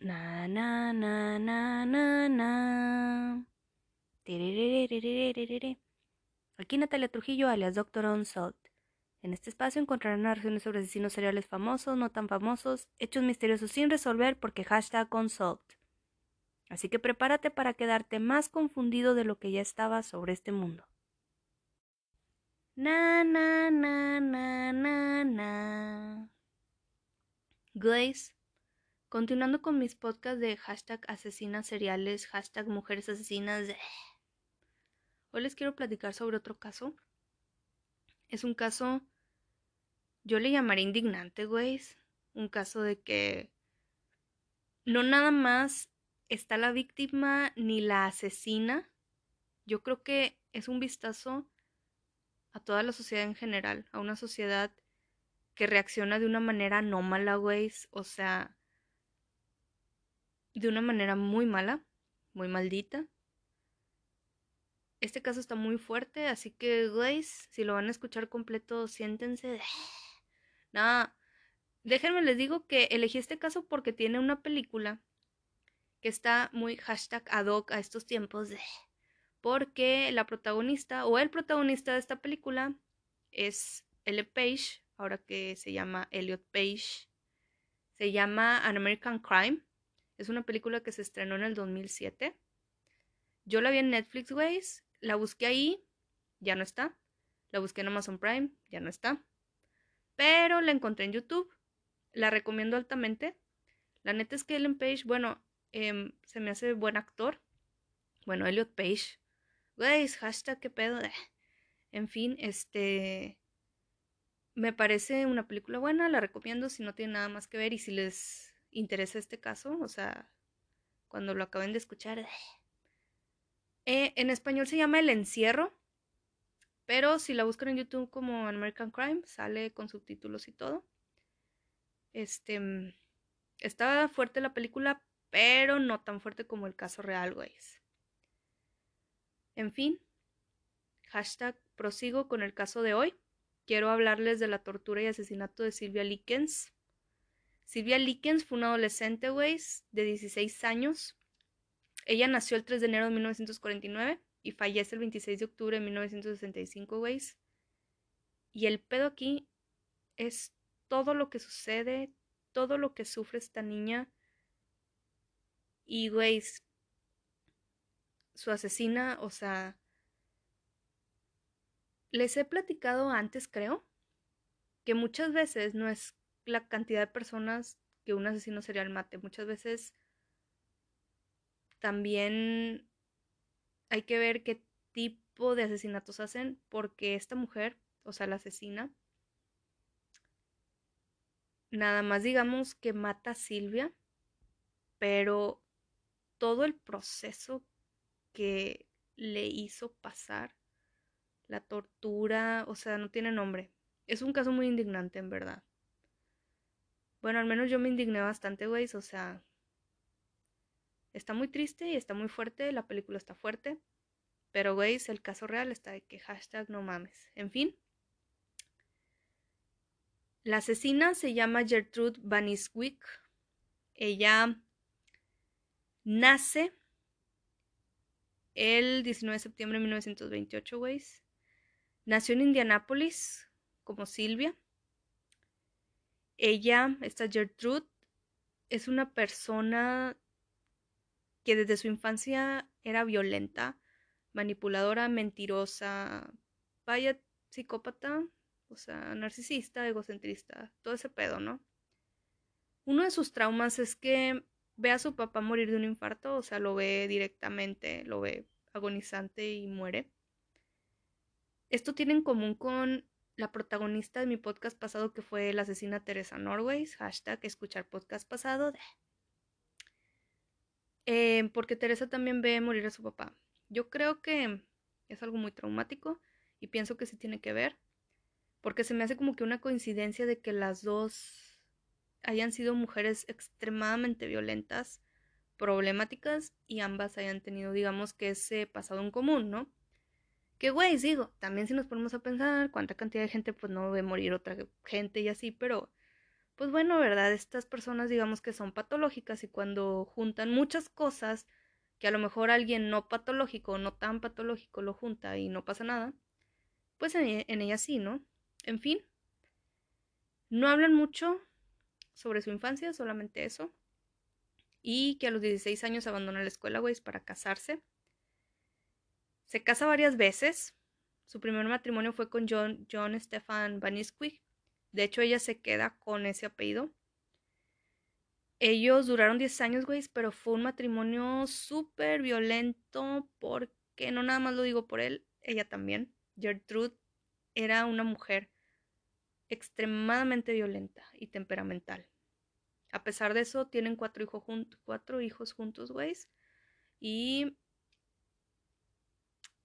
Na na na na na na. Aquí Natalia Trujillo, alias Doctor Unsolved. En este espacio encontrarán narraciones sobre asesinos seriales famosos, no tan famosos, hechos misteriosos sin resolver porque hashtag unsolved. Así que prepárate para quedarte más confundido de lo que ya estaba sobre este mundo. Na na na na na na. Glaze. Continuando con mis podcasts de hashtag asesinas seriales, hashtag mujeres asesinas. Hoy les quiero platicar sobre otro caso. Es un caso, yo le llamaré indignante, güey. Un caso de que no nada más está la víctima ni la asesina. Yo creo que es un vistazo a toda la sociedad en general, a una sociedad que reacciona de una manera anómala, güey. O sea, de una manera muy mala, muy maldita. Este caso está muy fuerte, así que, güey, si lo van a escuchar completo, siéntense. Nada, déjenme les digo que elegí este caso porque tiene una película que está muy hashtag ad hoc a estos tiempos. Porque la protagonista o el protagonista de esta película es Elliot Page, ahora que se llama Elliot Page. Se llama An American Crime. Es una película que se estrenó en el 2007. Yo la vi en Netflix, güey. La busqué ahí, ya no está. La busqué en Amazon Prime, ya no está. Pero la encontré en YouTube. La recomiendo altamente. La neta es que Ellen Page, bueno, eh, se me hace buen actor. Bueno, Elliot Page. Güey, hashtag qué pedo. En fin, este. Me parece una película buena, la recomiendo si no tiene nada más que ver y si les interesa este caso, o sea, cuando lo acaben de escuchar. Eh, en español se llama El Encierro, pero si la buscan en YouTube como American Crime, sale con subtítulos y todo. Este. Está fuerte la película, pero no tan fuerte como el caso real, güey. En fin, hashtag prosigo con el caso de hoy. Quiero hablarles de la tortura y asesinato de Silvia Likens. Silvia Likens fue una adolescente, güey, de 16 años. Ella nació el 3 de enero de 1949 y fallece el 26 de octubre de 1965, güey. Y el pedo aquí es todo lo que sucede, todo lo que sufre esta niña. Y, güey, su asesina, o sea, les he platicado antes, creo, que muchas veces no es la cantidad de personas que un asesino serial mate. Muchas veces también hay que ver qué tipo de asesinatos hacen, porque esta mujer, o sea, la asesina, nada más digamos que mata a Silvia, pero todo el proceso que le hizo pasar, la tortura, o sea, no tiene nombre. Es un caso muy indignante, en verdad. Bueno, al menos yo me indigné bastante, güey. O sea, está muy triste y está muy fuerte. La película está fuerte. Pero, güey, el caso real está de que hashtag no mames. En fin. La asesina se llama Gertrude Vaniswick. Ella nace el 19 de septiembre de 1928, güey. Nació en Indianápolis como Silvia. Ella, esta Gertrude, es una persona que desde su infancia era violenta, manipuladora, mentirosa, vaya psicópata, o sea, narcisista, egocentrista, todo ese pedo, ¿no? Uno de sus traumas es que ve a su papá morir de un infarto, o sea, lo ve directamente, lo ve agonizante y muere. Esto tiene en común con la protagonista de mi podcast pasado que fue la asesina Teresa Norways, hashtag escuchar podcast pasado. Eh, porque Teresa también ve morir a su papá. Yo creo que es algo muy traumático y pienso que sí tiene que ver, porque se me hace como que una coincidencia de que las dos hayan sido mujeres extremadamente violentas, problemáticas y ambas hayan tenido, digamos, que ese pasado en común, ¿no? Que, güey, digo, también si nos ponemos a pensar cuánta cantidad de gente pues no ve morir otra gente y así, pero pues bueno, ¿verdad? Estas personas digamos que son patológicas y cuando juntan muchas cosas que a lo mejor alguien no patológico o no tan patológico lo junta y no pasa nada, pues en, en ella sí, ¿no? En fin, no hablan mucho sobre su infancia, solamente eso. Y que a los 16 años abandona la escuela, güey, para casarse. Se casa varias veces. Su primer matrimonio fue con John, John Stefan Banisquick. De hecho, ella se queda con ese apellido. Ellos duraron 10 años, güey, pero fue un matrimonio súper violento porque no nada más lo digo por él, ella también. Gertrude era una mujer extremadamente violenta y temperamental. A pesar de eso, tienen cuatro, cuatro hijos juntos, güey. Y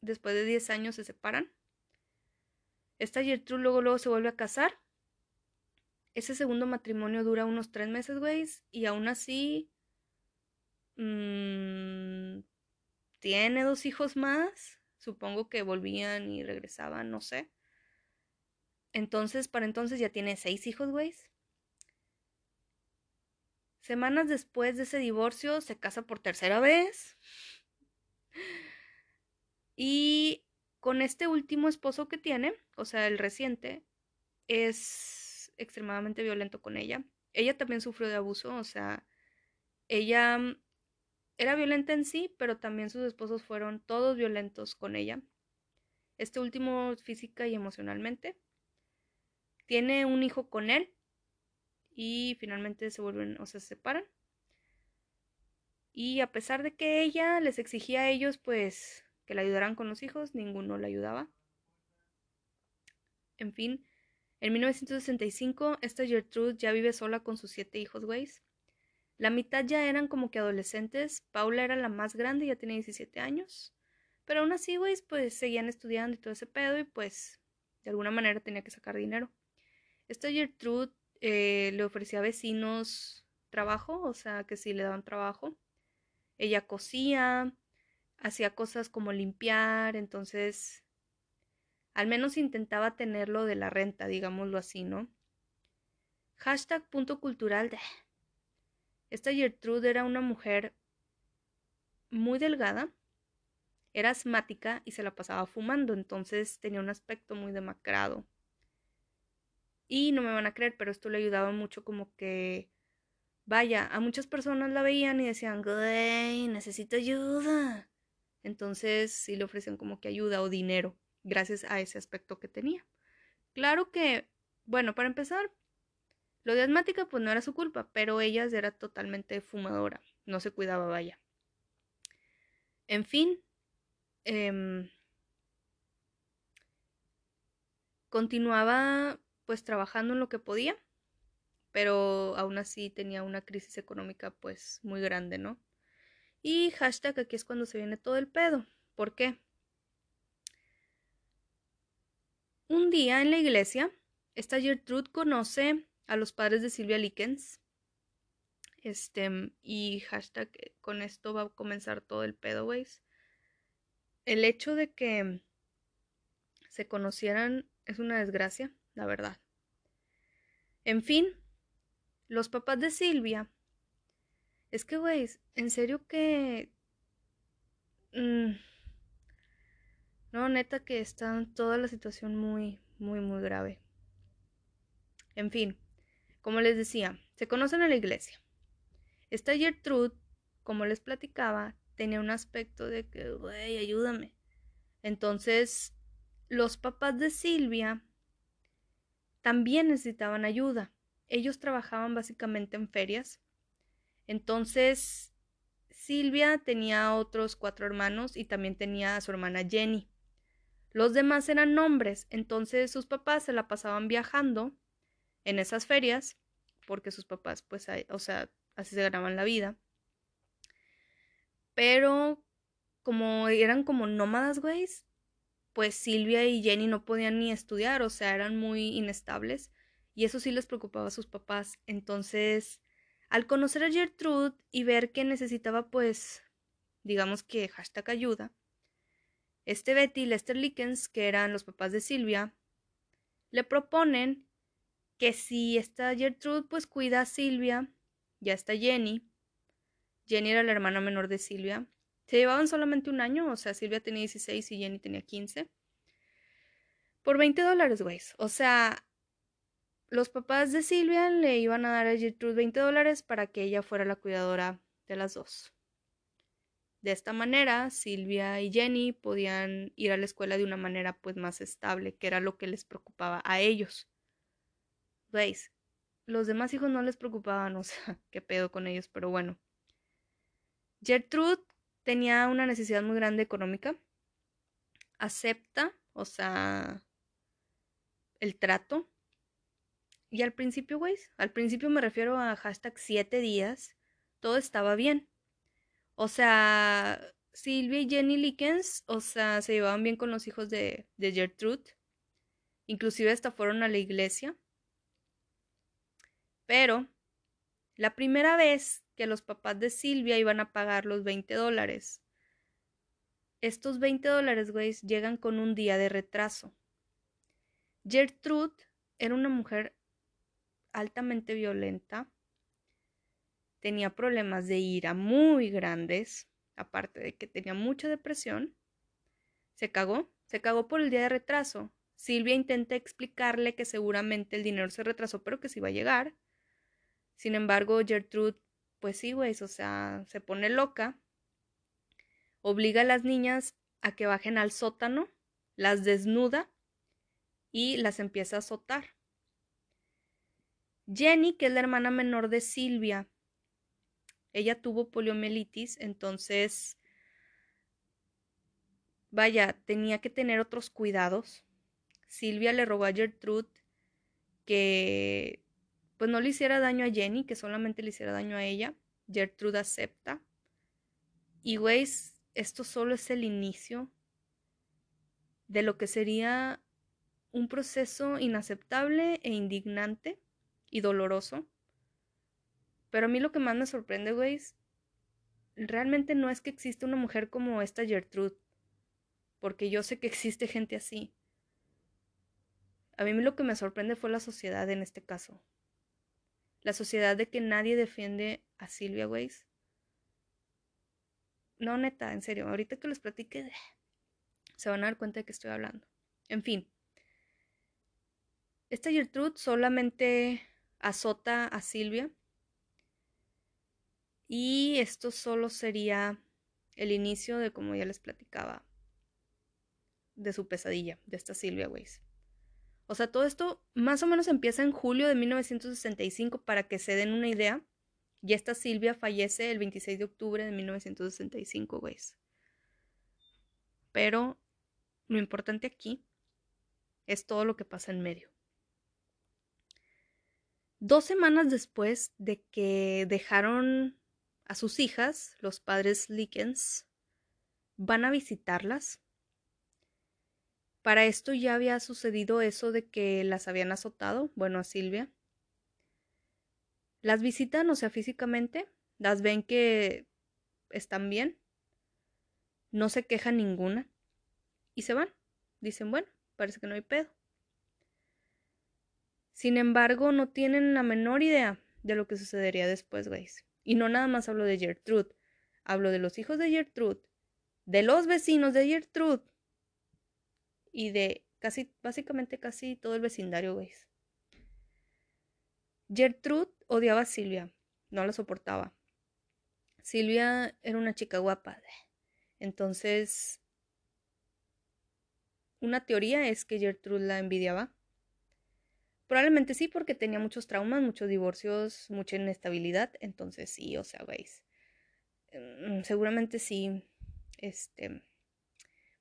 después de 10 años se separan. Esta Gertrude luego, luego se vuelve a casar. Ese segundo matrimonio dura unos tres meses, güey. Y aún así... Mmm, tiene dos hijos más. Supongo que volvían y regresaban, no sé. Entonces, para entonces ya tiene seis hijos, güey. Semanas después de ese divorcio, se casa por tercera vez. Y con este último esposo que tiene, o sea, el reciente, es extremadamente violento con ella. Ella también sufrió de abuso, o sea, ella era violenta en sí, pero también sus esposos fueron todos violentos con ella. Este último física y emocionalmente. Tiene un hijo con él y finalmente se vuelven o se separan. Y a pesar de que ella les exigía a ellos pues que la ayudaran con los hijos, ninguno la ayudaba. En fin, en 1965 esta Gertrude ya vive sola con sus siete hijos, güeyes. La mitad ya eran como que adolescentes. Paula era la más grande, ya tenía 17 años. Pero aún así, güeyes, pues seguían estudiando y todo ese pedo y pues de alguna manera tenía que sacar dinero. Esta Gertrude eh, le ofrecía a vecinos trabajo, o sea, que sí le daban trabajo. Ella cosía, hacía cosas como limpiar, entonces al menos intentaba tenerlo de la renta, digámoslo así, ¿no? Hashtag punto cultural de... Esta Gertrude era una mujer muy delgada, era asmática y se la pasaba fumando, entonces tenía un aspecto muy demacrado. Y no me van a creer, pero esto le ayudaba mucho como que, vaya, a muchas personas la veían y decían, güey, necesito ayuda. Entonces sí le ofrecían como que ayuda o dinero, gracias a ese aspecto que tenía. Claro que, bueno, para empezar, lo de asmática pues no era su culpa, pero ella era totalmente fumadora, no se cuidaba, vaya. En fin, eh, continuaba pues trabajando en lo que podía, pero aún así tenía una crisis económica pues muy grande, ¿no? Y hashtag aquí es cuando se viene todo el pedo. ¿Por qué? Un día en la iglesia, esta Gertrude conoce a los padres de Silvia Likens. Este, y hashtag con esto va a comenzar todo el pedo, güeyes. El hecho de que se conocieran es una desgracia la verdad. En fin, los papás de Silvia. Es que, güey, en serio que... Mm, no, neta que está toda la situación muy, muy, muy grave. En fin, como les decía, se conocen en la iglesia. Esta Gertrude, como les platicaba, tenía un aspecto de que, güey, ayúdame. Entonces, los papás de Silvia también necesitaban ayuda. Ellos trabajaban básicamente en ferias. Entonces, Silvia tenía otros cuatro hermanos y también tenía a su hermana Jenny. Los demás eran hombres, entonces sus papás se la pasaban viajando en esas ferias, porque sus papás, pues, o sea, así se ganaban la vida. Pero como eran como nómadas, güey, pues Silvia y Jenny no podían ni estudiar, o sea, eran muy inestables y eso sí les preocupaba a sus papás. Entonces, al conocer a Gertrude y ver que necesitaba pues, digamos que hashtag ayuda, este Betty y Lester Lickens, que eran los papás de Silvia, le proponen que si está Gertrude, pues cuida a Silvia, ya está Jenny. Jenny era la hermana menor de Silvia. Se llevaban solamente un año, o sea, Silvia tenía 16 y Jenny tenía 15. Por 20 dólares, güey. O sea, los papás de Silvia le iban a dar a Gertrude 20 dólares para que ella fuera la cuidadora de las dos. De esta manera, Silvia y Jenny podían ir a la escuela de una manera pues más estable, que era lo que les preocupaba a ellos. ¿Veis? Los demás hijos no les preocupaban, o sea, qué pedo con ellos, pero bueno. Gertrude tenía una necesidad muy grande económica. Acepta, o sea, el trato y al principio, güey, al principio me refiero a hashtag siete días, todo estaba bien. O sea, Silvia y Jenny Likens, o sea, se llevaban bien con los hijos de, de Gertrude. Inclusive hasta fueron a la iglesia. Pero, la primera vez que los papás de Silvia iban a pagar los 20 dólares, estos 20 dólares, güey, llegan con un día de retraso. Gertrude era una mujer altamente violenta, tenía problemas de ira muy grandes, aparte de que tenía mucha depresión. Se cagó, se cagó por el día de retraso. Silvia intenta explicarle que seguramente el dinero se retrasó, pero que sí va a llegar. Sin embargo, Gertrude, pues sí, güey, o sea, se pone loca, obliga a las niñas a que bajen al sótano, las desnuda y las empieza a azotar. Jenny, que es la hermana menor de Silvia, ella tuvo poliomielitis, entonces, vaya, tenía que tener otros cuidados. Silvia le rogó a Gertrude que pues no le hiciera daño a Jenny, que solamente le hiciera daño a ella. Gertrude acepta. Y güeyes, esto solo es el inicio de lo que sería un proceso inaceptable e indignante y doloroso. Pero a mí lo que más me sorprende, güey, realmente no es que exista una mujer como esta Gertrude, porque yo sé que existe gente así. A mí lo que me sorprende fue la sociedad en este caso. La sociedad de que nadie defiende a Silvia Weiss. No, neta, en serio, ahorita que les platique, se van a dar cuenta de que estoy hablando. En fin, esta Gertrude solamente azota a Silvia. Y esto solo sería el inicio de, como ya les platicaba, de su pesadilla, de esta Silvia Weiss. O sea, todo esto más o menos empieza en julio de 1965 para que se den una idea. Y esta Silvia fallece el 26 de octubre de 1965, Weiss. Pero lo importante aquí es todo lo que pasa en medio. Dos semanas después de que dejaron a sus hijas, los padres Likens van a visitarlas. Para esto ya había sucedido eso de que las habían azotado, bueno, a Silvia. Las visitan, o sea, físicamente, las ven que están bien, no se queja ninguna y se van. Dicen, bueno, parece que no hay pedo. Sin embargo, no tienen la menor idea de lo que sucedería después, guys. Y no nada más hablo de Gertrude, hablo de los hijos de Gertrude, de los vecinos de Gertrude y de casi, básicamente casi todo el vecindario, guys. Gertrude odiaba a Silvia, no la soportaba. Silvia era una chica guapa. Entonces, una teoría es que Gertrude la envidiaba Probablemente sí, porque tenía muchos traumas, muchos divorcios, mucha inestabilidad. Entonces sí, o sea, veis. Mm, seguramente sí. Este.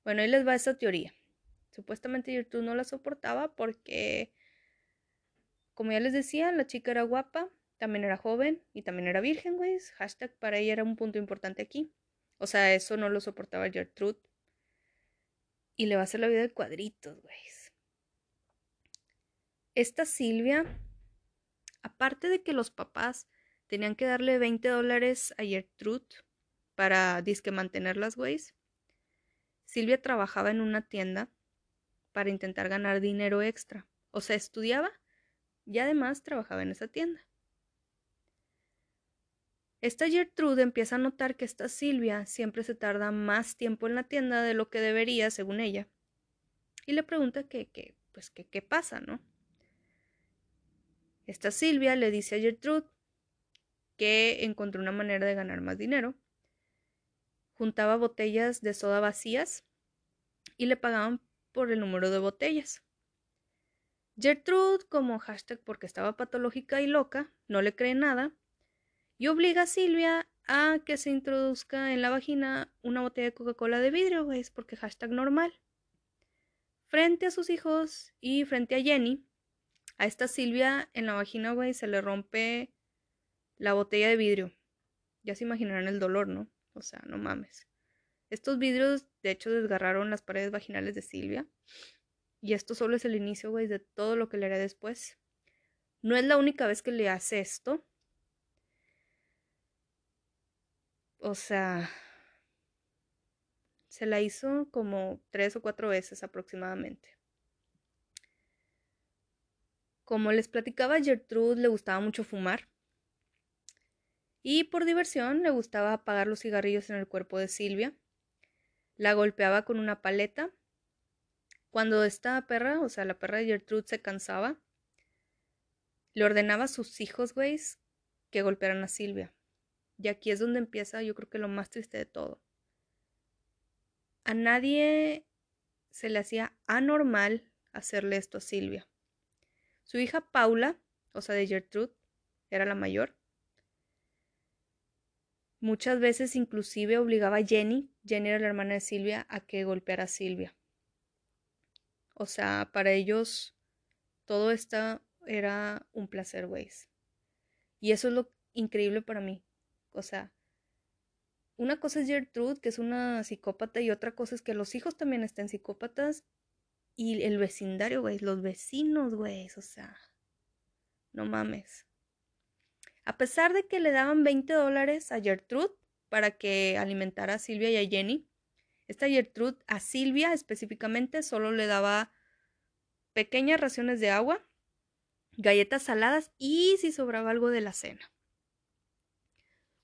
Bueno, ahí les va esa teoría. Supuestamente Gertrude no la soportaba porque, como ya les decía, la chica era guapa, también era joven y también era virgen, güey. Hashtag para ella era un punto importante aquí. O sea, eso no lo soportaba Gertrude. Y le va a hacer la vida de cuadritos, güey. Esta Silvia, aparte de que los papás tenían que darle 20 dólares a Gertrude para disque mantener las güeyes, Silvia trabajaba en una tienda para intentar ganar dinero extra. O sea, estudiaba, y además trabajaba en esa tienda. Esta Gertrude empieza a notar que esta Silvia siempre se tarda más tiempo en la tienda de lo que debería, según ella, y le pregunta que, pues, que qué pasa, ¿no? Esta Silvia le dice a Gertrude que encontró una manera de ganar más dinero. Juntaba botellas de soda vacías y le pagaban por el número de botellas. Gertrude, como hashtag porque estaba patológica y loca, no le cree nada y obliga a Silvia a que se introduzca en la vagina una botella de Coca-Cola de vidrio, güey, porque hashtag normal. Frente a sus hijos y frente a Jenny, a esta Silvia en la vagina, güey, se le rompe la botella de vidrio. Ya se imaginarán el dolor, ¿no? O sea, no mames. Estos vidrios, de hecho, desgarraron las paredes vaginales de Silvia. Y esto solo es el inicio, güey, de todo lo que le hará después. No es la única vez que le hace esto. O sea, se la hizo como tres o cuatro veces aproximadamente. Como les platicaba, Gertrude le gustaba mucho fumar. Y por diversión le gustaba apagar los cigarrillos en el cuerpo de Silvia. La golpeaba con una paleta. Cuando esta perra, o sea, la perra de Gertrude se cansaba, le ordenaba a sus hijos, güey, que golpearan a Silvia. Y aquí es donde empieza, yo creo que lo más triste de todo. A nadie se le hacía anormal hacerle esto a Silvia. Su hija Paula, o sea, de Gertrude, era la mayor. Muchas veces inclusive obligaba a Jenny, Jenny era la hermana de Silvia, a que golpeara a Silvia. O sea, para ellos todo esto era un placer, güey. Y eso es lo increíble para mí. O sea, una cosa es Gertrude, que es una psicópata, y otra cosa es que los hijos también estén psicópatas y el vecindario, güey, los vecinos, güey, o sea, no mames. A pesar de que le daban 20 dólares a Gertrude para que alimentara a Silvia y a Jenny, esta Gertrude a Silvia específicamente solo le daba pequeñas raciones de agua, galletas saladas y si sobraba algo de la cena.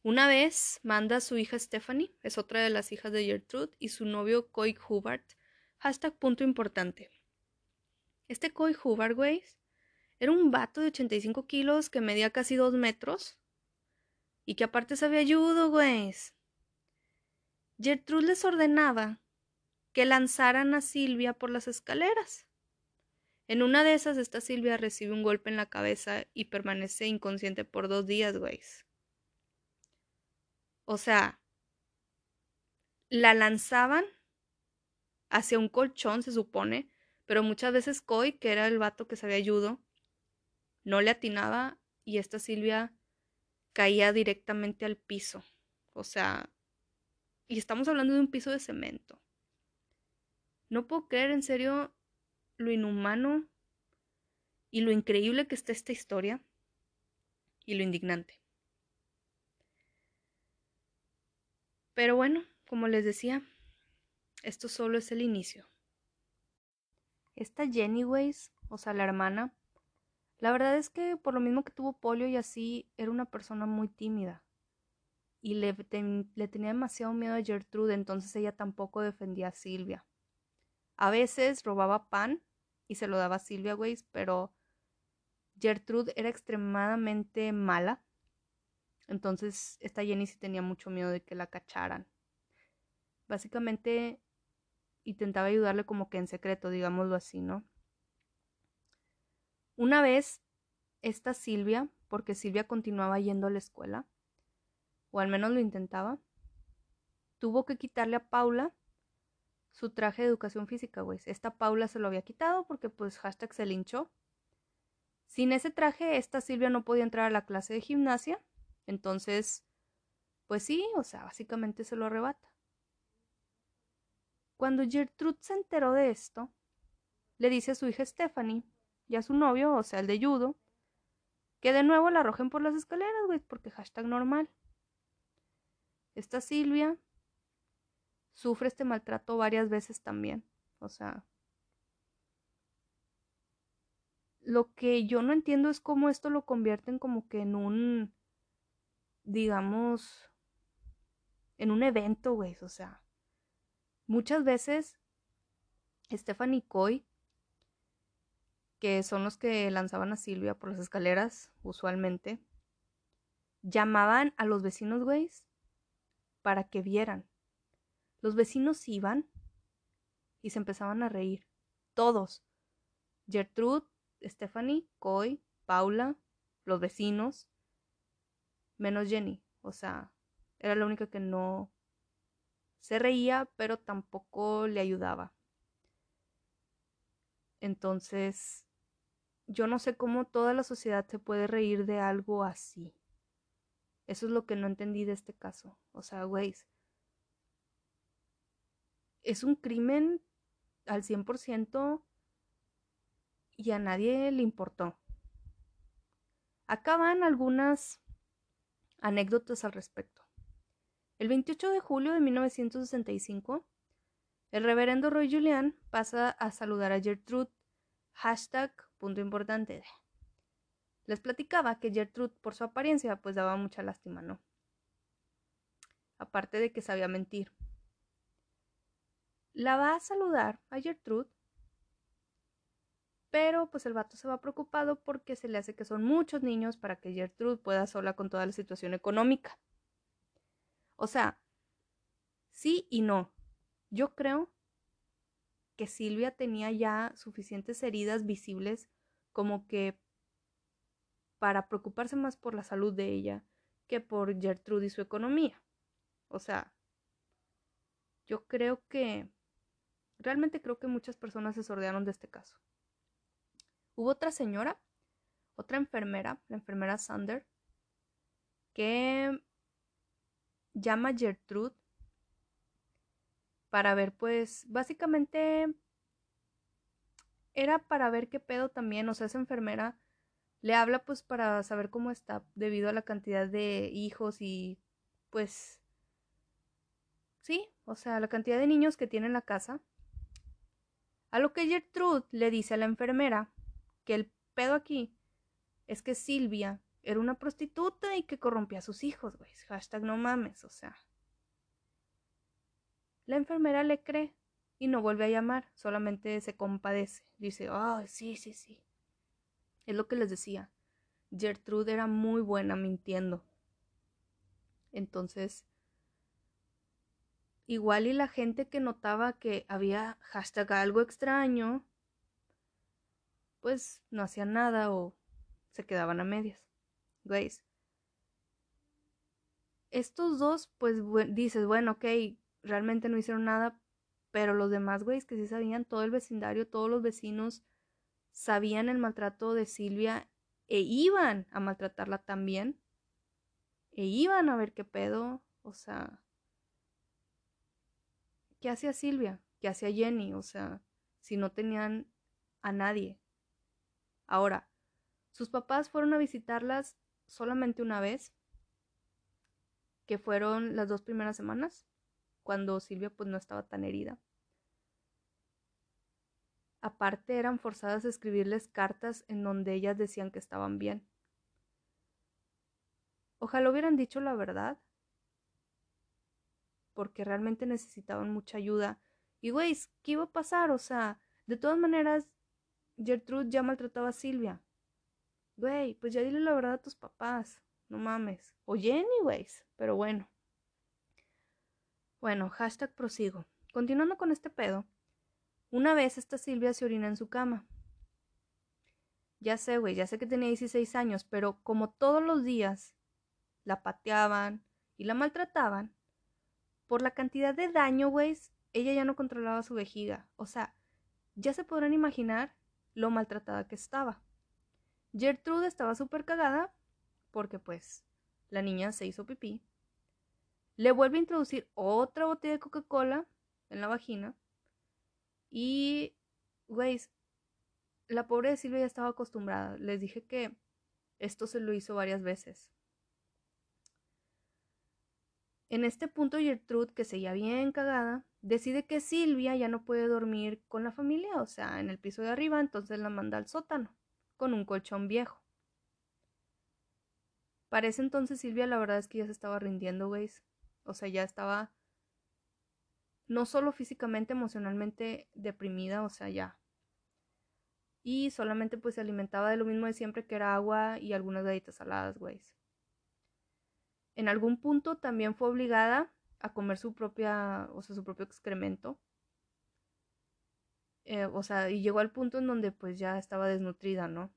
Una vez manda a su hija Stephanie, es otra de las hijas de Gertrude, y su novio Coy Hubbard. Hashtag punto importante. Este Coy Hubbard, güey, era un vato de 85 kilos que medía casi 2 metros y que aparte sabía judo, güey. Gertrude les ordenaba que lanzaran a Silvia por las escaleras. En una de esas, esta Silvia recibe un golpe en la cabeza y permanece inconsciente por dos días, güey. O sea, la lanzaban hacia un colchón, se supone, pero muchas veces Coy, que era el vato que sabía ayudo, no le atinaba y esta Silvia caía directamente al piso. O sea, y estamos hablando de un piso de cemento. No puedo creer en serio lo inhumano y lo increíble que está esta historia y lo indignante. Pero bueno, como les decía, esto solo es el inicio. Esta Jenny Ways, o sea, la hermana, la verdad es que por lo mismo que tuvo polio y así, era una persona muy tímida. Y le, tenía demasiado miedo a Gertrude, entonces ella tampoco defendía a Silvia. A veces robaba pan y se lo daba a Silvia Weiss, pero Gertrude era extremadamente mala entonces, esta Jenny sí tenía mucho miedo de que la cacharan. Básicamente, intentaba ayudarle como que en secreto, digámoslo así, ¿no? Una vez, esta Silvia, porque Silvia continuaba yendo a la escuela, o al menos lo intentaba, tuvo que quitarle a Paula su traje de educación física, güey. Esta Paula se lo había quitado porque pues hashtag se linchó. Sin ese traje, esta Silvia no podía entrar a la clase de gimnasia entonces, pues sí, o sea, básicamente se lo arrebata. Cuando Gertrude se enteró de esto, le dice a su hija Stephanie y a su novio, o sea, el de judo, que de nuevo la arrojen por las escaleras, güey, porque hashtag normal. Esta Silvia sufre este maltrato varias veces también, o sea, lo que yo no entiendo es cómo esto lo convierten como que en un, digamos, en un evento, güey. O sea, muchas veces Stephanie Coy, que son los que lanzaban a Silvia por las escaleras, usualmente, llamaban a los vecinos, güey, para que vieran. Los vecinos iban y se empezaban a reír. Todos. Gertrude, Stephanie, Coy, Paula, los vecinos, menos Jenny. O sea, era la única que no se reía, pero tampoco le ayudaba. Entonces, yo no sé cómo toda la sociedad se puede reír de algo así. Eso es lo que no entendí de este caso. O sea, güey, es un crimen al 100% y a nadie le importó. Acá van algunas anécdotas al respecto. El 28 de julio de 1965, el reverendo Roy Julian pasa a saludar a Gertrude. Hashtag punto importante. Les platicaba que Gertrude, por su apariencia, pues daba mucha lástima, ¿no? Aparte de que sabía mentir. La va a saludar a Gertrude, pero pues el vato se va preocupado porque se le hace que son muchos niños para que Gertrude pueda sola con toda la situación económica. O sea, sí y no. Yo creo que Silvia tenía ya suficientes heridas visibles como que para preocuparse más por la salud de ella que por Gertrude y su economía. O sea, yo creo que, realmente creo que muchas personas se sordearon de este caso. Hubo otra señora, otra enfermera, la enfermera Sander, que llama Gertrude para ver, pues, básicamente era para ver qué pedo también, o sea, esa enfermera le habla pues para saber cómo está debido a la cantidad de hijos y pues sí, o sea, la cantidad de niños que tiene en la casa. A lo que Gertrude le dice a la enfermera que el pedo aquí es que Silvia era una prostituta y que corrompía a sus hijos, güey. Hashtag no mames, o sea. La enfermera le cree y no vuelve a llamar, solamente se compadece. Dice, ay, sí, sí, sí. Es lo que les decía. Gertrude era muy buena mintiendo. Entonces, igual y la gente que notaba que había hashtag algo extraño, pues no hacían nada o se quedaban a medias. ¿Veis? Estos dos, pues dices, bueno, ok, realmente no hicieron nada, pero los demás güeyes que sí sabían, todo el vecindario, todos los vecinos sabían el maltrato de Silvia e iban a maltratarla también. E iban a ver qué pedo, o sea, ¿qué hacía Silvia? ¿Qué hacía Jenny? O sea, si no tenían a nadie. Ahora, sus papás fueron a visitarlas solamente una vez, que fueron las dos primeras semanas cuando Silvia pues no estaba tan herida. Aparte eran forzadas a escribirles cartas en donde ellas decían que estaban bien. Ojalá hubieran dicho la verdad, porque realmente necesitaban mucha ayuda. Y güey, ¿qué iba a pasar? O sea, de todas maneras, Gertrude ya maltrataba a Silvia. Güey, pues ya dile la verdad a tus papás. No mames. O güey. Pero bueno. Bueno, hashtag prosigo. Continuando con este pedo, una vez esta Silvia se orina en su cama. Ya sé, güey, ya sé que tenía 16 años, pero como todos los días la pateaban y la maltrataban, por la cantidad de daño, güey, ella ya no controlaba su vejiga. O sea, ya se podrán imaginar lo maltratada que estaba. Gertrude estaba súper cagada porque pues la niña se hizo pipí le vuelve a introducir otra botella de Coca-Cola en la vagina. Y, güey, la pobre Silvia ya estaba acostumbrada. Les dije que esto se lo hizo varias veces. En este punto Gertrude, que seguía bien cagada, decide que Silvia ya no puede dormir con la familia, o sea, en el piso de arriba, entonces la manda al sótano, con un colchón viejo. Para ese entonces Silvia la verdad es que ya se estaba rindiendo, güey. O sea, ya estaba no solo físicamente, emocionalmente deprimida, o sea, ya. Y solamente pues se alimentaba de lo mismo de siempre que era agua y algunas galletas saladas, güey. En algún punto también fue obligada a comer su propia, o sea, su propio excremento. Eh, o sea, y llegó al punto en donde pues ya estaba desnutrida, ¿no?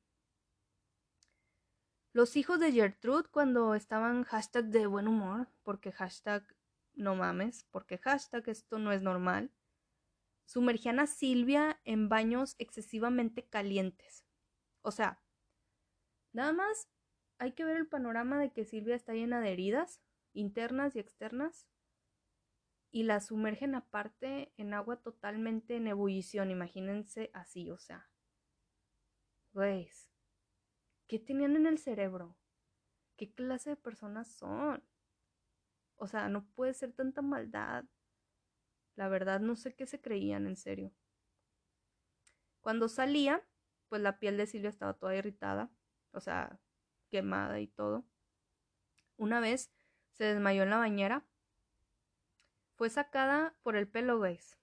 Los hijos de Gertrude cuando estaban hashtag de buen humor, porque hashtag no mames, porque hashtag esto no es normal, sumergían a Silvia en baños excesivamente calientes. O sea, nada más hay que ver el panorama de que Silvia está llena de heridas, internas y externas, y la sumergen aparte en agua totalmente en ebullición, imagínense así, o sea. Güey, ¿qué tenían en el cerebro? ¿Qué clase de personas son? O sea, no puede ser tanta maldad. La verdad no sé qué se creían, en serio. Cuando salía, pues la piel de Silvia estaba toda irritada, o sea, quemada y todo. Una vez se desmayó en la bañera. Fue sacada por el pelo, guys.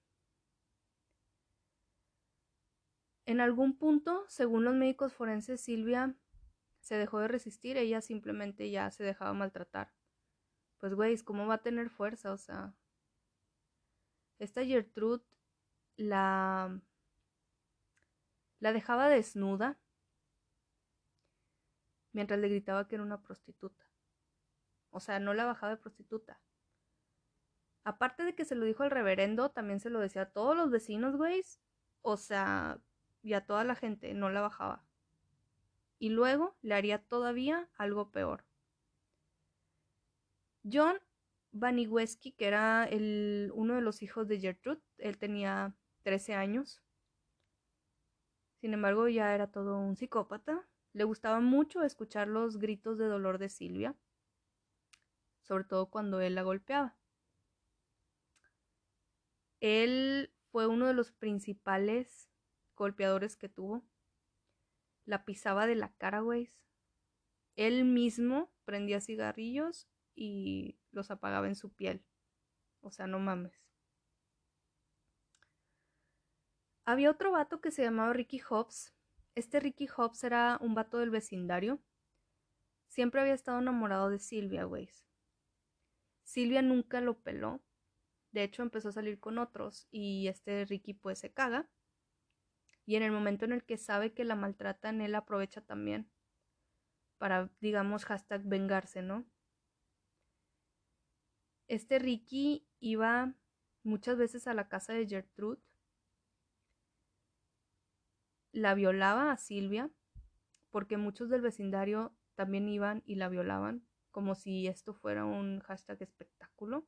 En algún punto, según los médicos forenses, Silvia se dejó de resistir, ella simplemente ya se dejaba maltratar pues, güey, ¿cómo va a tener fuerza? O sea, esta Gertrude la, la dejaba desnuda mientras le gritaba que era una prostituta. O sea, no la bajaba de prostituta. Aparte de que se lo dijo al reverendo, también se lo decía a todos los vecinos, güey. O sea, y a toda la gente, no la bajaba. Y luego le haría todavía algo peor. John Baniweski, que era el, uno de los hijos de Gertrude, él tenía 13 años. Sin embargo, ya era todo un psicópata. Le gustaba mucho escuchar los gritos de dolor de Silvia, sobre todo cuando él la golpeaba. Él fue uno de los principales golpeadores que tuvo. La pisaba de la cara, güey. Él mismo prendía cigarrillos y los apagaba en su piel. O sea, no mames. Había otro vato que se llamaba Ricky Hobbs. Este Ricky Hobbs era un vato del vecindario. Siempre había estado enamorado de Silvia, güey. Silvia nunca lo peló. De hecho, empezó a salir con otros y este Ricky pues se caga. Y en el momento en el que sabe que la maltratan, él aprovecha también para, digamos, hashtag vengarse, ¿no? Este Ricky iba muchas veces a la casa de Gertrude, la violaba a Silvia, porque muchos del vecindario también iban y la violaban, como si esto fuera un hashtag espectáculo.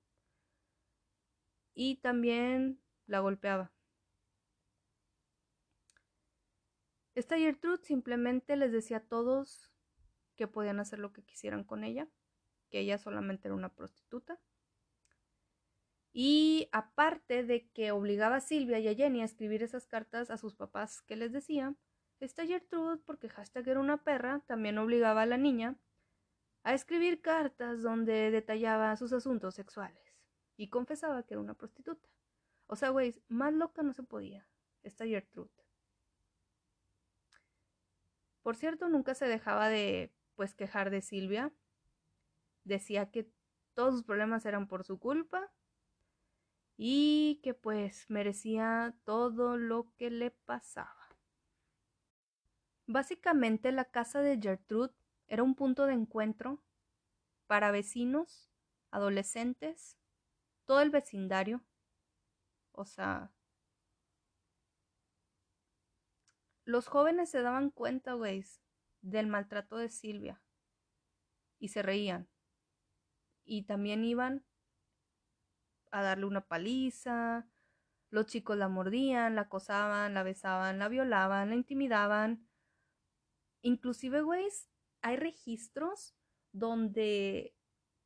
Y también la golpeaba. Esta Gertrude simplemente les decía a todos que podían hacer lo que quisieran con ella, que ella solamente era una prostituta y aparte de que obligaba a Silvia y a Jenny a escribir esas cartas a sus papás que les decía, esta Gertrude, porque hashtag era una perra, también obligaba a la niña a escribir cartas donde detallaba sus asuntos sexuales y confesaba que era una prostituta. O sea, güey, más loca no se podía, esta Gertrude. Por cierto, nunca se dejaba de, pues, quejar de Silvia. Decía que todos sus problemas eran por su culpa y que pues merecía todo lo que le pasaba. Básicamente la casa de Gertrude era un punto de encuentro para vecinos, adolescentes, todo el vecindario. O sea, los jóvenes se daban cuenta, güey, del maltrato de Silvia y se reían. Y también iban a darle una paliza. Los chicos la mordían, la acosaban, la besaban, la violaban, la intimidaban. Inclusive, güey, hay registros donde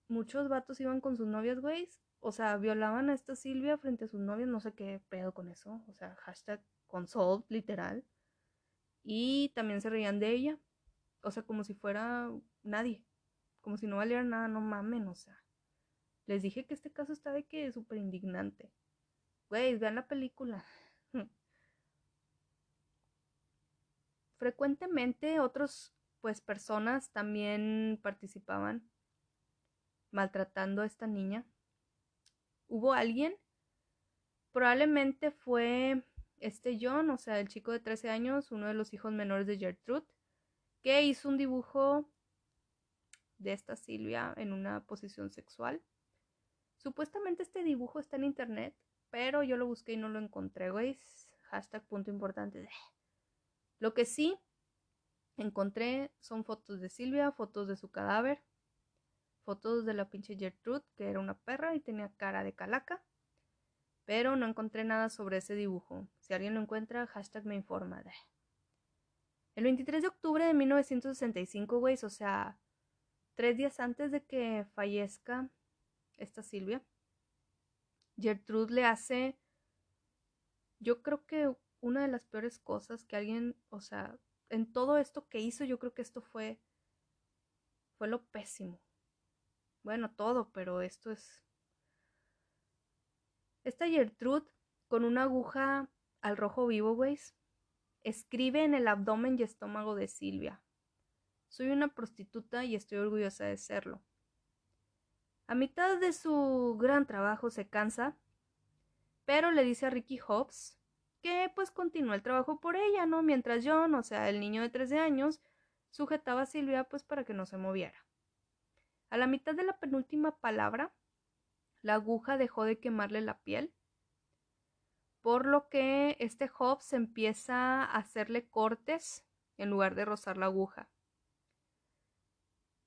muchos vatos iban con sus novias, güey. O sea, violaban a esta Silvia frente a sus novias, no sé qué pedo con eso. O sea, hashtag consult, literal. y también se reían de ella. O sea, como si fuera nadie. Como si no valiera nada, no mamen, o sea. Les dije que este caso está de que súper indignante. Güey, vean la película. Frecuentemente otros, pues, personas también participaban maltratando a esta niña. Hubo alguien, probablemente fue este John, o sea, el chico de 13 años, uno de los hijos menores de Gertrude, que hizo un dibujo de esta Silvia en una posición sexual. Supuestamente este dibujo está en internet, pero yo lo busqué y no lo encontré, güey. Hashtag punto importante. Lo que sí encontré son fotos de Silvia, fotos de su cadáver, fotos de la pinche Gertrude, que era una perra y tenía cara de calaca. Pero no encontré nada sobre ese dibujo. Si alguien lo encuentra, hashtag me informa. El 23 de octubre de 1965, güey, o sea, tres días antes de que fallezca esta Silvia, Gertrude le hace, yo creo que una de las peores cosas que alguien, o sea, en todo esto que hizo, yo creo que esto fue, fue lo pésimo. Bueno, todo, pero esto es... Esta Gertrude, con una aguja al rojo vivo, güey, escribe en el abdomen y estómago de Silvia. Soy una prostituta y estoy orgullosa de serlo. A mitad de su gran trabajo se cansa, pero le dice a Ricky Hobbs que pues continúa el trabajo por ella, ¿no? Mientras John, o sea, el niño de 13 años, sujetaba a Silvia pues para que no se moviera. A la mitad de la penúltima palabra, la aguja dejó de quemarle la piel, por lo que este Hobbs empieza a hacerle cortes en lugar de rozar la aguja.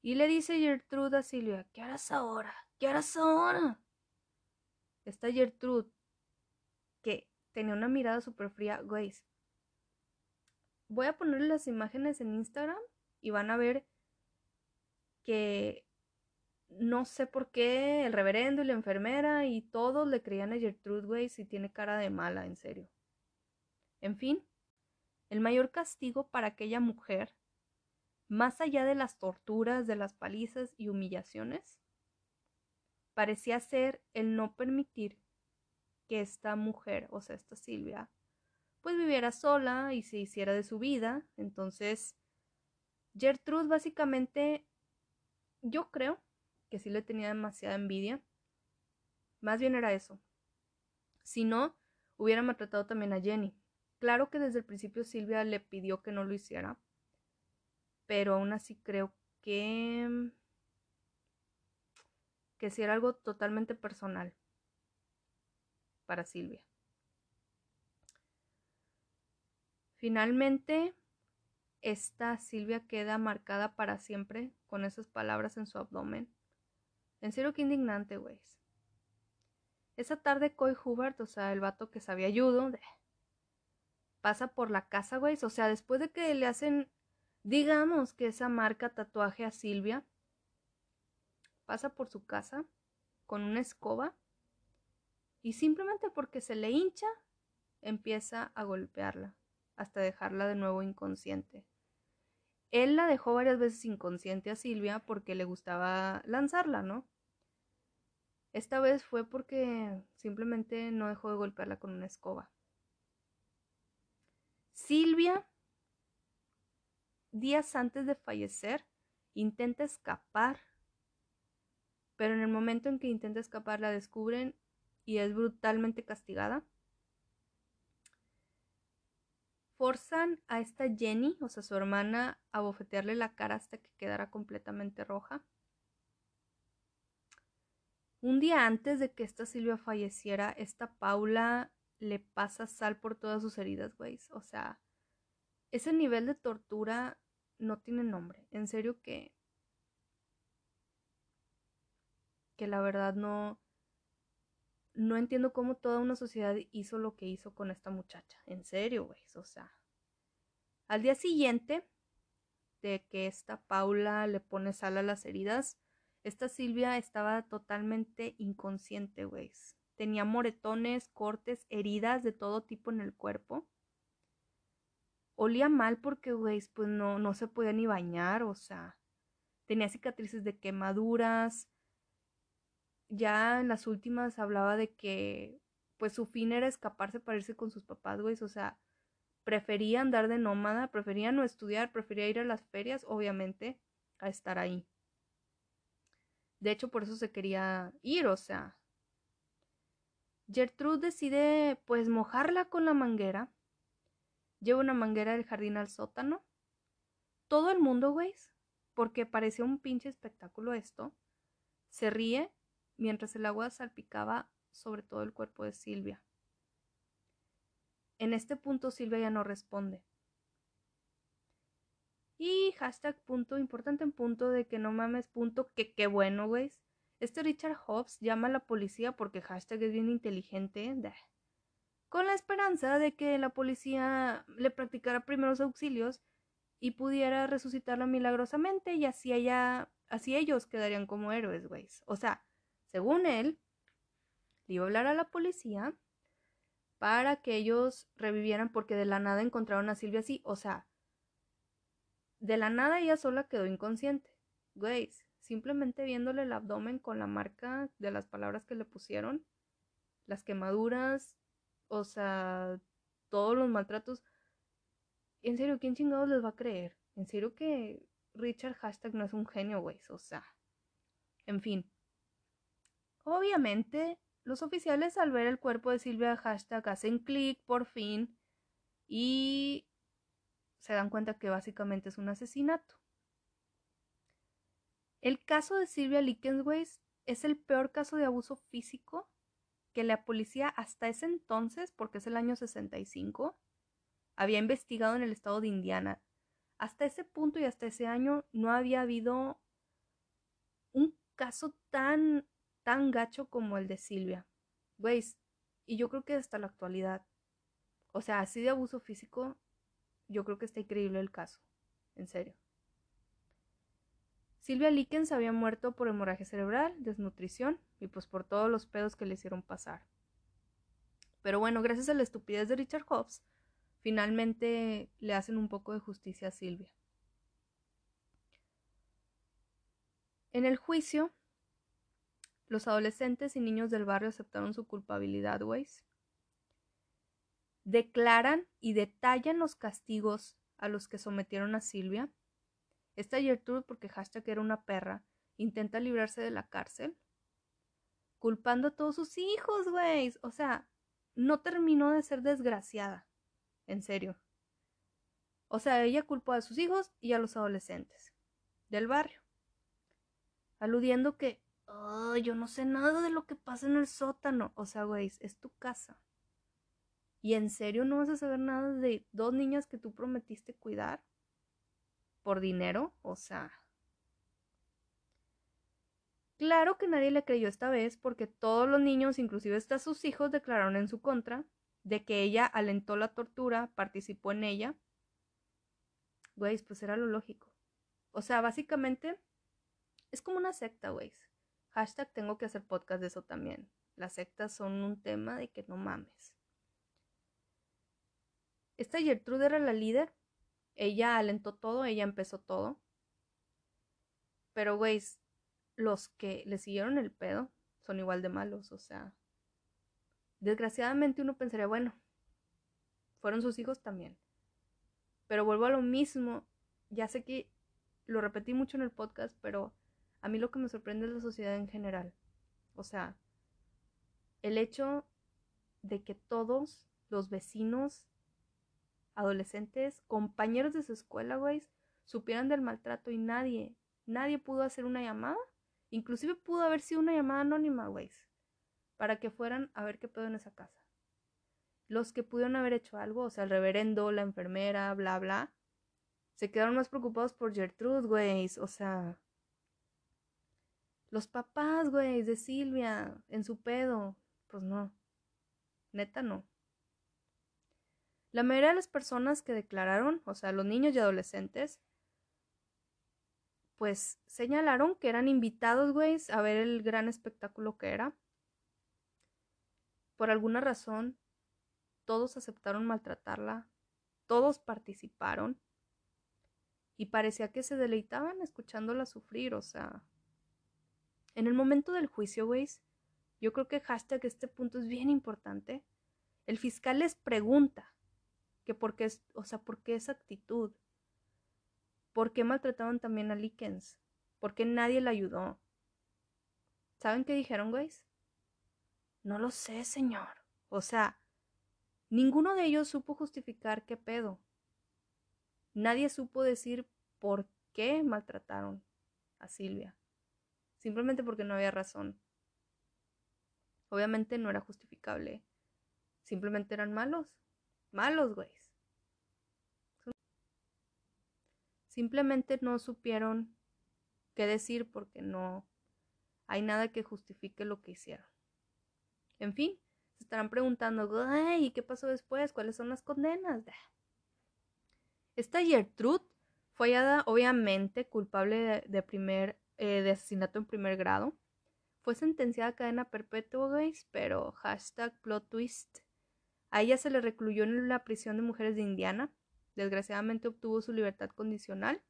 Y le dice Gertrude a Silvia, ¿qué harás ahora? ¿Qué harás ahora? Esta Gertrude, que tenía una mirada súper fría, güey. Voy a poner las imágenes en Instagram y van a ver que no sé por qué el reverendo y la enfermera y todos le creían a Gertrude, güey, si tiene cara de mala, en serio. En fin, el mayor castigo para aquella mujer más allá de las torturas, de las palizas y humillaciones, parecía ser el no permitir que esta mujer, o sea, esta Silvia, pues viviera sola y se hiciera de su vida. Entonces, Gertrude básicamente, yo creo que sí le tenía demasiada envidia. Más bien era eso. Si no, hubiera maltratado también a Jenny. Claro que desde el principio Silvia le pidió que no lo hiciera, pero aún así creo que que si era algo totalmente personal para Silvia. Finalmente, esta Silvia queda marcada para siempre con esas palabras en su abdomen. En serio, qué indignante, güey. Esa tarde, Coy Hubert, o sea, el vato que sabía ayudo, pasa por la casa, güey. O sea, después de que le hacen Digamos que esa marca tatuaje a Silvia pasa por su casa con una escoba y simplemente porque se le hincha empieza a golpearla hasta dejarla de nuevo inconsciente. Él la dejó varias veces inconsciente a Silvia porque le gustaba lanzarla, ¿no? Esta vez fue porque simplemente no dejó de golpearla con una escoba. Silvia días antes de fallecer, intenta escapar, pero en el momento en que intenta escapar la descubren y es brutalmente castigada. Forzan a esta Jenny, o sea, su hermana, a bofetearle la cara hasta que quedara completamente roja. Un día antes de que esta Silvia falleciera, esta Paula le pasa sal por todas sus heridas, güey. O sea, ese nivel de tortura no tiene nombre. En serio que... que la verdad no... No entiendo cómo toda una sociedad hizo lo que hizo con esta muchacha. En serio, güey. O sea... Al día siguiente de que esta Paula le pone sal a las heridas, esta Silvia estaba totalmente inconsciente, güey. Tenía moretones, cortes, heridas de todo tipo en el cuerpo olía mal porque, güey, pues no, no se podía ni bañar, o sea, tenía cicatrices de quemaduras. Ya en las últimas hablaba de que, pues su fin era escaparse para irse con sus papás, güey, o sea, prefería andar de nómada, prefería no estudiar, prefería ir a las ferias, obviamente, a estar ahí. De hecho, por eso se quería ir, o sea. Gertrude decide, pues, mojarla con la manguera lleva una manguera del jardín al sótano. Todo el mundo, güey, porque parecía un pinche espectáculo esto, se ríe mientras el agua salpicaba sobre todo el cuerpo de Silvia. En este punto Silvia ya no responde. Y hashtag punto importante en punto de que no mames punto que qué bueno, güey. Este Richard Hobbs llama a la policía porque hashtag es bien inteligente con la esperanza de que la policía le practicara primeros auxilios y pudiera resucitarla milagrosamente y así ella, así ellos quedarían como héroes, güey. O sea, según él, le iba a hablar a la policía para que ellos revivieran porque de la nada encontraron a Silvia así, o sea, de la nada ella sola quedó inconsciente. Güey, simplemente viéndole el abdomen con la marca de las palabras que le pusieron, las quemaduras, o sea, todos los maltratos. En serio, ¿quién chingados les va a creer? En serio que Richard hashtag no es un genio, güey. O sea, en fin. Obviamente, los oficiales al ver el cuerpo de Silvia hashtag hacen clic por fin y se dan cuenta que básicamente es un asesinato. El caso de Silvia Lickensways es el peor caso de abuso físico que la policía hasta ese entonces, porque es el año 65, había investigado en el estado de Indiana. Hasta ese punto y hasta ese año no había habido un caso tan, tan gacho como el de Silvia. Güey, y yo creo que hasta la actualidad. O sea, así de abuso físico, yo creo que está increíble el caso. En serio. Silvia Likens había muerto por hemorragia cerebral, desnutrición y pues por todos los pedos que le hicieron pasar. Pero bueno, gracias a la estupidez de Richard Hobbs, finalmente le hacen un poco de justicia a Silvia. En el juicio, los adolescentes y niños del barrio aceptaron su culpabilidad, Weiss. Declaran y detallan los castigos a los que sometieron a Silvia esta Gertrude, porque hashtag era una perra, intenta librarse de la cárcel, culpando a todos sus hijos, güey. O sea, no terminó de ser desgraciada. En serio. O sea, ella culpó a sus hijos y a los adolescentes del barrio. Aludiendo que, oh, yo no sé nada de lo que pasa en el sótano. O sea, güey, es tu casa. ¿Y en serio no vas a saber nada de dos niñas que tú prometiste cuidar? por dinero, o sea... Claro que nadie le creyó esta vez porque todos los niños, inclusive hasta sus hijos, declararon en su contra de que ella alentó la tortura, participó en ella. Güey, pues era lo lógico. O sea, básicamente es como una secta, güey. Hashtag tengo que hacer podcast de eso también. Las sectas son un tema de que no mames. Esta Gertrude era la líder ella alentó todo, ella empezó todo. Pero, güey, los que le siguieron el pedo son igual de malos, o sea. Desgraciadamente uno pensaría, bueno, fueron sus hijos también. Pero vuelvo a lo mismo. Ya sé que lo repetí mucho en el podcast, pero a mí lo que me sorprende es la sociedad en general. O sea, el hecho de que todos los vecinos adolescentes, compañeros de su escuela, güey, supieran del maltrato y nadie, nadie pudo hacer una llamada. Inclusive pudo haber sido una llamada anónima, güey, para que fueran a ver qué pedo en esa casa. Los que pudieron haber hecho algo, o sea, el reverendo, la enfermera, bla, bla, se quedaron más preocupados por Gertrude, güey, o sea... Los papás, güey, de Silvia, en su pedo, pues no. Neta no. La mayoría de las personas que declararon, o sea, los niños y adolescentes, pues señalaron que eran invitados, güey, a ver el gran espectáculo que era. Por alguna razón, todos aceptaron maltratarla todos participaron y parecía que se deleitaban escuchándola sufrir, o sea, en el momento del juicio, güey, yo creo que hashtag este punto es bien importante. El fiscal les pregunta que por qué es, o sea, por qué esa actitud. ¿Por qué maltrataban también a Likens? ¿Por qué nadie le ayudó? ¿Saben qué dijeron, güey? No lo sé, señor. O sea, ninguno de ellos supo justificar qué pedo. Nadie supo decir por qué maltrataron a Silvia. Simplemente porque no había razón. Obviamente no era justificable. Simplemente eran malos. Malos, güey. Simplemente no supieron qué decir porque no hay nada que justifique lo que hicieron. En fin, se estarán preguntando, ¿y qué pasó después? ¿Cuáles son las condenas? Esta Gertrude fue hallada obviamente culpable de, primer, eh, de asesinato en primer grado. Fue sentenciada a cadena perpetua, pero hashtag plot twist. A ella se le recluyó en la prisión de mujeres de Indiana. Desgraciadamente obtuvo su libertad condicional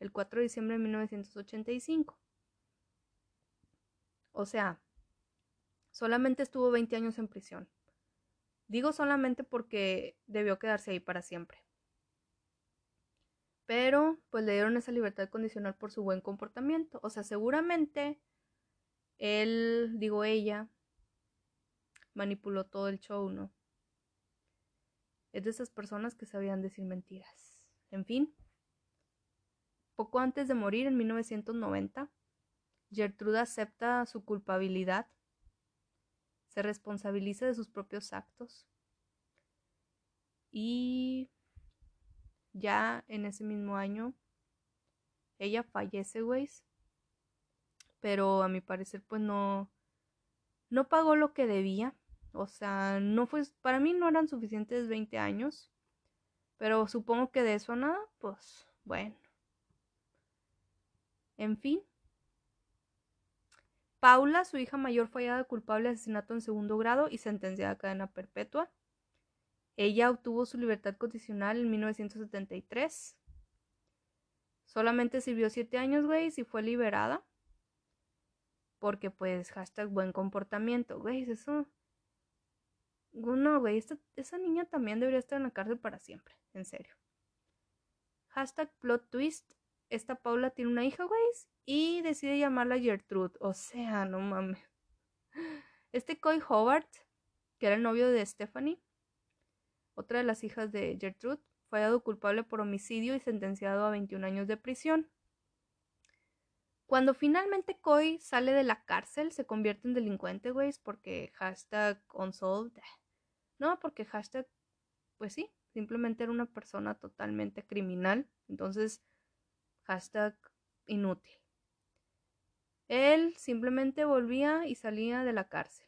el 4 de diciembre de 1985. O sea, solamente estuvo 20 años en prisión. Digo solamente porque debió quedarse ahí para siempre pero pues le dieron esa libertad condicional por su buen comportamiento. O sea, seguramente él, digo ella, manipuló todo el show, ¿no? Es de esas personas que sabían decir mentiras. En fin, poco antes de morir, en 1990, Gertruda acepta su culpabilidad, se responsabiliza de sus propios actos y ya en ese mismo año ella fallece, güey. Pero a mi parecer, pues no. No pagó lo que debía. O sea, no fue. Para mí no eran suficientes 20 años. Pero supongo que de eso nada, pues bueno. En fin. Paula, su hija mayor, fue hallada culpable de asesinato en segundo grado y sentenciada a cadena perpetua. Ella obtuvo su libertad condicional en 1973. Solamente sirvió siete años, güey, y fue liberada. Porque, pues, hashtag buen comportamiento, güey, eso... No, güey, esa niña también debería estar en la cárcel para siempre, en serio. Hashtag plot twist. Esta Paula tiene una hija, güey, y decide llamarla Gertrude. O sea, no mames. Este Coy Howard, que era el novio de Stephanie, otra de las hijas de Gertrude, fue hallado culpable por homicidio y sentenciado a 21 años de prisión. Cuando finalmente Coy sale de la cárcel, se convierte en delincuente, güey, porque hashtag unsolved. No, porque hashtag, pues sí, simplemente era una persona totalmente criminal. Entonces, hashtag inútil. Él simplemente volvía y salía de la cárcel.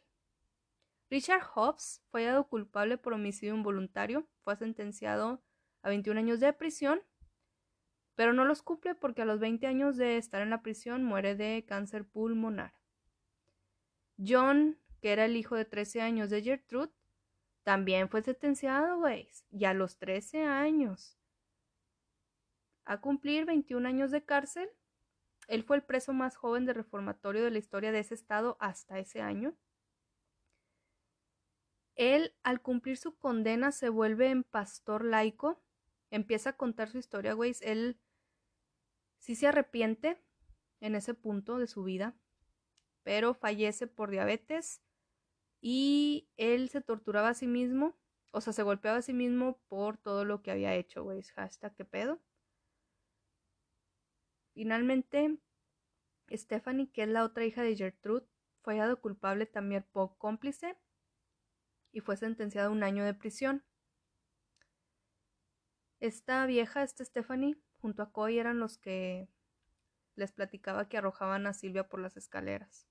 Richard Hobbs fue hallado culpable por homicidio involuntario, fue sentenciado a 21 años de prisión, pero no los cumple porque a los 20 años de estar en la prisión muere de cáncer pulmonar. John, que era el hijo de 13 años de Gertrude, también fue sentenciado, güey, y a los 13 años. A cumplir 21 años de cárcel, él fue el preso más joven de reformatorio de la historia de ese estado hasta ese año. Él, al cumplir su condena, se vuelve en pastor laico, empieza a contar su historia, güey. Él sí se arrepiente en ese punto de su vida, pero fallece por diabetes y él se torturaba a sí mismo, o sea, se golpeaba a sí mismo por todo lo que había hecho, güey. Hashtag, ¿qué pedo? Finalmente, Stephanie, que es la otra hija de Gertrude, fue hallado culpable también por cómplice y fue sentenciada a un año de prisión. Esta vieja, esta Stephanie, junto a Coy eran los que les platicaba que arrojaban a Silvia por las escaleras.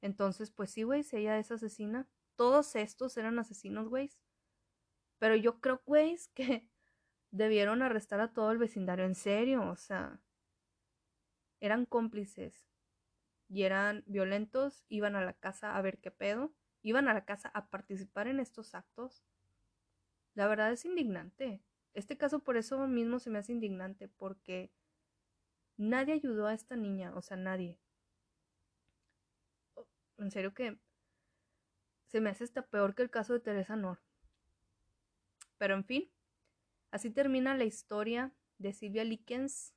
Entonces, pues sí, güey, si ella es asesina. Todos estos eran asesinos, güey. Pero yo creo, güey, que debieron arrestar a todo el vecindario en serio. O sea, eran cómplices y eran violentos, iban a la casa a ver qué pedo iban a la casa a participar en estos actos, La verdad es indignante. Este caso por eso mismo se me hace indignante, porque nadie ayudó a esta niña, o sea, nadie. En serio que se me hace hasta peor que el caso de Teresa Nor. Pero en fin, así termina la historia de Silvia Likens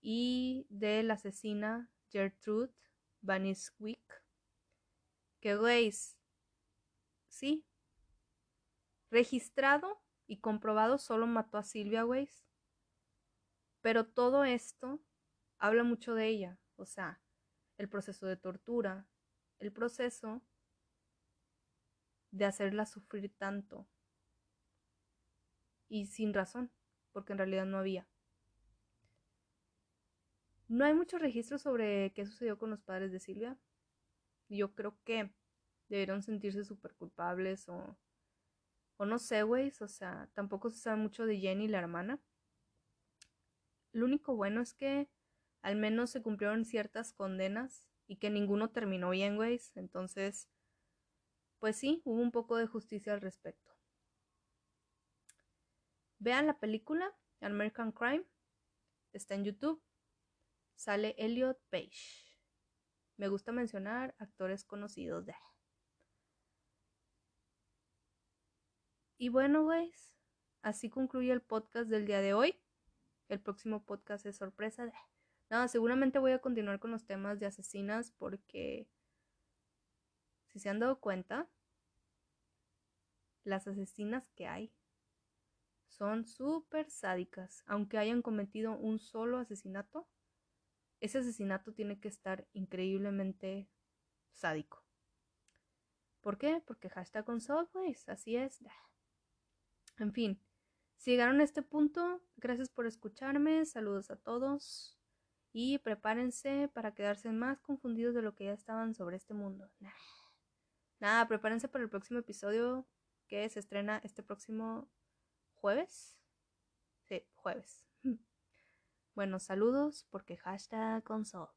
y de la asesina Gertrude Vaniswick. Que veis, sí, registrado y comprobado solo mató a Silvia Weiss. Pero todo esto habla mucho de ella, o sea, el proceso de tortura, el proceso de hacerla sufrir tanto. Y sin razón, porque en realidad no había. No hay muchos registros sobre qué sucedió con los padres de Silvia. Yo creo que debieron sentirse súper culpables o o no sé, güey, o sea, tampoco se sabe mucho de Jenny, la hermana. Lo único bueno es que al menos se cumplieron ciertas condenas y que ninguno terminó bien, güey. Entonces, pues sí, hubo un poco de justicia al respecto. Vean la película American Crime. Está en YouTube. Sale Elliot Page. Me gusta mencionar actores conocidos de Y bueno, guys, así concluye el podcast del día de hoy. El próximo podcast es sorpresa. Nada, seguramente voy a continuar con los temas de asesinas porque, si se han dado cuenta, las asesinas que hay son súper sádicas. Aunque hayan cometido un solo asesinato, ese asesinato tiene que estar increíblemente sádico. ¿Por qué? Porque hashtag con guys. Así es. En fin, si llegaron a este punto, gracias por escucharme, saludos a todos y prepárense para quedarse más confundidos de lo que ya estaban sobre este mundo. Nada, prepárense para el próximo episodio que se estrena este próximo jueves. Sí, jueves. Bueno, saludos porque hashtag console.